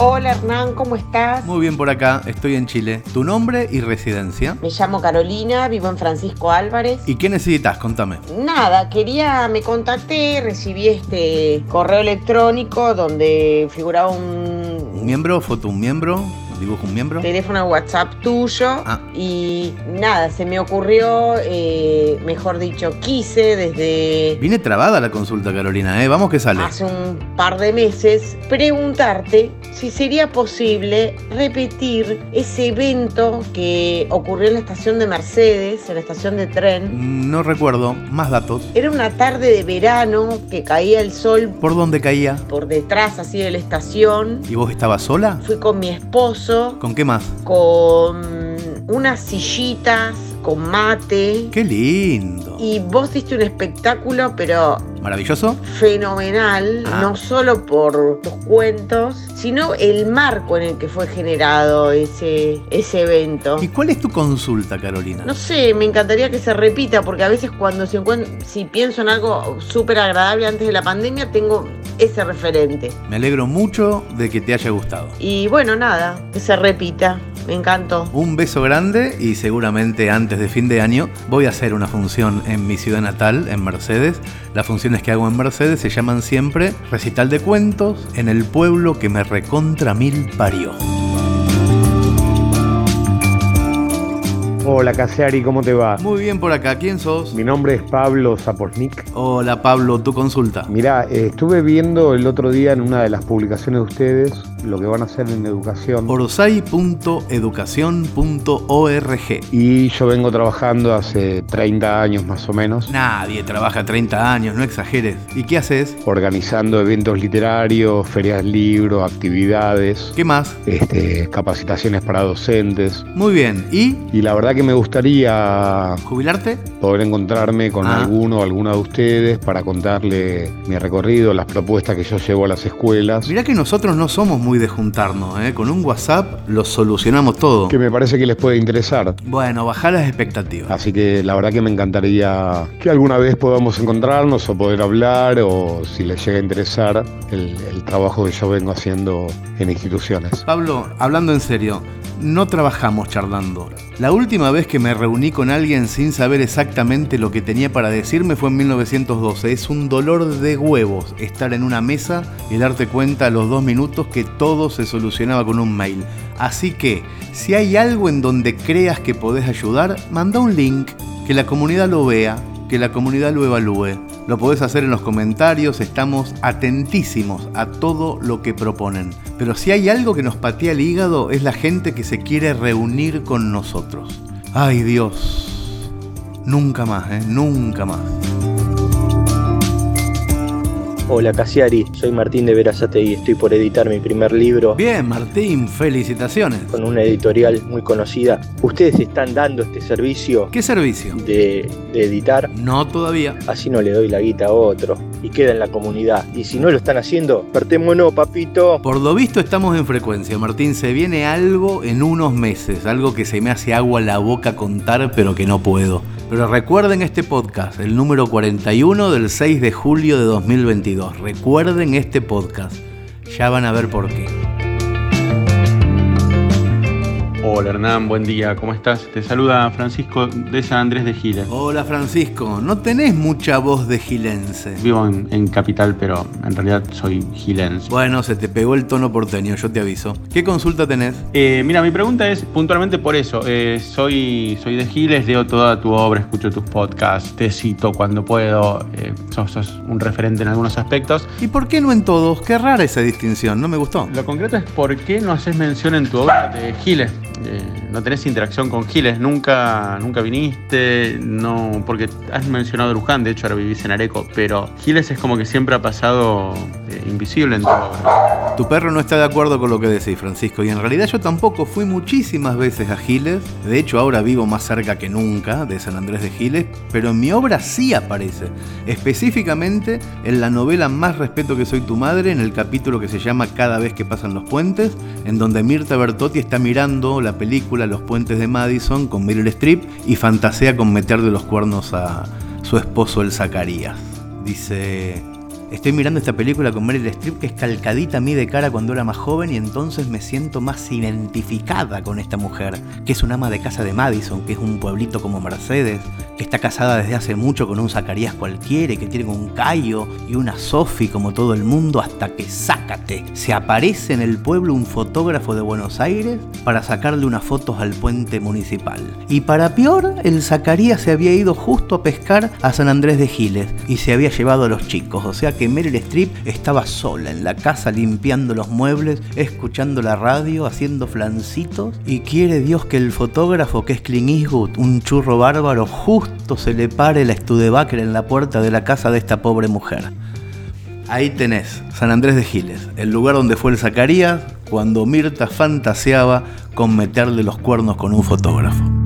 Hola Hernán, ¿cómo estás? Muy bien por acá, estoy en Chile. ¿Tu nombre y residencia? Me llamo Carolina, vivo en Francisco Álvarez. ¿Y qué necesitas? Contame. Nada, quería, me contacté, recibí este correo electrónico donde figuraba un... ¿Un miembro? ¿Foto un miembro? Dibujo un miembro. Teléfono WhatsApp tuyo. Ah. Y nada, se me ocurrió, eh, mejor dicho, quise desde... Viene trabada la consulta, Carolina, ¿eh? Vamos que sale. Hace un par de meses, preguntarte si sería posible repetir ese evento que ocurrió en la estación de Mercedes, en la estación de tren. Mm, No recuerdo, más datos. Era una tarde de verano que caía el sol ¿Por dónde caía? por detrás así de la estación. ¿Y vos estabas sola? Fui con mi esposo, ¿Con qué más? con unas sillitas, con mate. ¡Qué lindo! Y vos diste un espectáculo, pero ¿Maravilloso? fenomenal, Ah. no solo por tus cuentos, sino el marco en el que fue generado ese, ese evento. ¿Y cuál es tu consulta, Carolina? No sé, me encantaría que se repita, porque a veces cuando se si pienso en algo súper agradable antes de la pandemia, tengo ese referente. Me alegro mucho de que te haya gustado. Y bueno, nada, que se repita, me encantó. Un beso grande y seguramente antes de fin de año voy a hacer una función en mi ciudad natal, en Mercedes. Las funciones que hago en Mercedes se llaman siempre recital de cuentos en el pueblo que me recontra mil parió. Hola Caseari, ¿cómo te va? Muy bien por acá, ¿quién sos? Mi nombre es Pablo Zaposnik. Hola Pablo, tu consulta. Mirá, eh, estuve viendo el otro día en una de las publicaciones de ustedes lo que van a hacer en educación. Orsay.educación.org. Y yo vengo trabajando hace 30 años más o menos, Nadie trabaja 30 años, no exageres. ¿Y qué haces? organizando eventos literarios, ferias de libros, actividades, ¿Qué más? este, capacitaciones para docentes. Muy bien. ¿Y Y la verdad que me gustaría jubilarte? poder encontrarme con Ah. alguno o alguna de ustedes para contarle mi recorrido, las propuestas que yo llevo a las escuelas. Mirá que nosotros no somos muy de juntarnos, ¿eh? Con un WhatsApp lo solucionamos todo. que me parece que les puede interesar. Bueno, bajar las expectativas. Así que la verdad que me encantaría que alguna vez podamos encontrarnos o poder hablar o si les llega a interesar el, el trabajo que yo vengo haciendo en instituciones. Pablo, hablando en serio, no trabajamos charlando. La última vez que me reuní con alguien sin saber exactamente lo que tenía para decirme fue en 1912. Es un dolor de huevos estar en una mesa y darte cuenta a los dos minutos que todo se solucionaba con un mail. Así que, si hay algo en donde creas que podés ayudar, manda un link, que la comunidad lo vea, que la comunidad lo evalúe. Lo podés hacer en los comentarios, estamos atentísimos a todo lo que proponen. Pero si hay algo que nos patea el hígado es la gente que se quiere reunir con nosotros. Ay Dios, nunca más, ¿eh? Nunca más. Hola Casiari, soy Martín de Verazategui, estoy por editar mi primer libro Bien, Martín, felicitaciones. con una editorial muy conocida. ¿Ustedes están dando este servicio ¿Qué servicio? de, de editar? No todavía. Así no le doy la guita a otro y queda en la comunidad. Y si no lo están haciendo, partémonos, papito. Por lo visto estamos en frecuencia, Martín. Se viene algo en unos meses, algo que se me hace agua la boca contar, pero que no puedo. Pero recuerden este podcast, el número 41 del 6 de julio de 2022. Recuerden este podcast. Ya van a ver por qué. Hola Hernán, buen día, ¿cómo estás? Te saluda Francisco de San Andrés de Giles. Hola Francisco, no tenés mucha voz de gilense. Vivo en, en Capital, pero en realidad soy gilense. Bueno, se te pegó el tono porteño, yo te aviso. ¿Qué consulta tenés? Eh, mira, mi pregunta es puntualmente por eso. Eh, soy, soy de Giles, leo toda tu obra, escucho tus podcasts, te cito cuando puedo. eh, sos, sos un referente en algunos aspectos. ¿Y por qué no en todos? Qué rara esa distinción, no me gustó. Lo concreto es por qué no haces mención en tu obra de Giles. Eh, no tenés interacción con Giles, nunca, nunca viniste, no, porque has mencionado Luján, de hecho ahora vivís en Areco, pero Giles es como que siempre ha pasado eh, invisible en tu obra. Tu perro no está de acuerdo con lo que decís, Francisco, y en realidad yo tampoco fui muchísimas veces a Giles. De hecho, ahora vivo más cerca que nunca de San Andrés de Giles, pero en mi obra sí aparece. Específicamente en la novela Más respeto que soy tu madre, en el capítulo que se llama Cada vez que pasan los puentes, en donde Mirta Bertotti está mirando la película película Los Puentes de Madison con Meryl Streep y fantasea con meterle los cuernos a su esposo el Zacarías. Dice, Estoy mirando esta película con Meryl Streep que es calcadita a mí de cara cuando era más joven y entonces me siento más identificada con esta mujer, que es una ama de casa de Madison, que es un pueblito como Mercedes, que está casada desde hace mucho con un Zacarías cualquiera que tiene un Cayo y una Sophie como todo el mundo hasta que sácate. Se aparece en el pueblo un fotógrafo de Buenos Aires para sacarle unas fotos al puente municipal. Y para peor, el Zacarías se había ido justo a pescar a San Andrés de Giles y se había llevado a los chicos, o sea que Meryl Streep estaba sola en la casa limpiando los muebles, escuchando la radio, haciendo flancitos y quiere Dios que el fotógrafo que es Clint Eastwood, un churro bárbaro, se le pare la Studebaker en la puerta de la casa de esta pobre mujer. Ahí tenés, San Andrés de Giles, el lugar donde fue el Zacarías cuando Mirta fantaseaba con meterle los cuernos con un fotógrafo.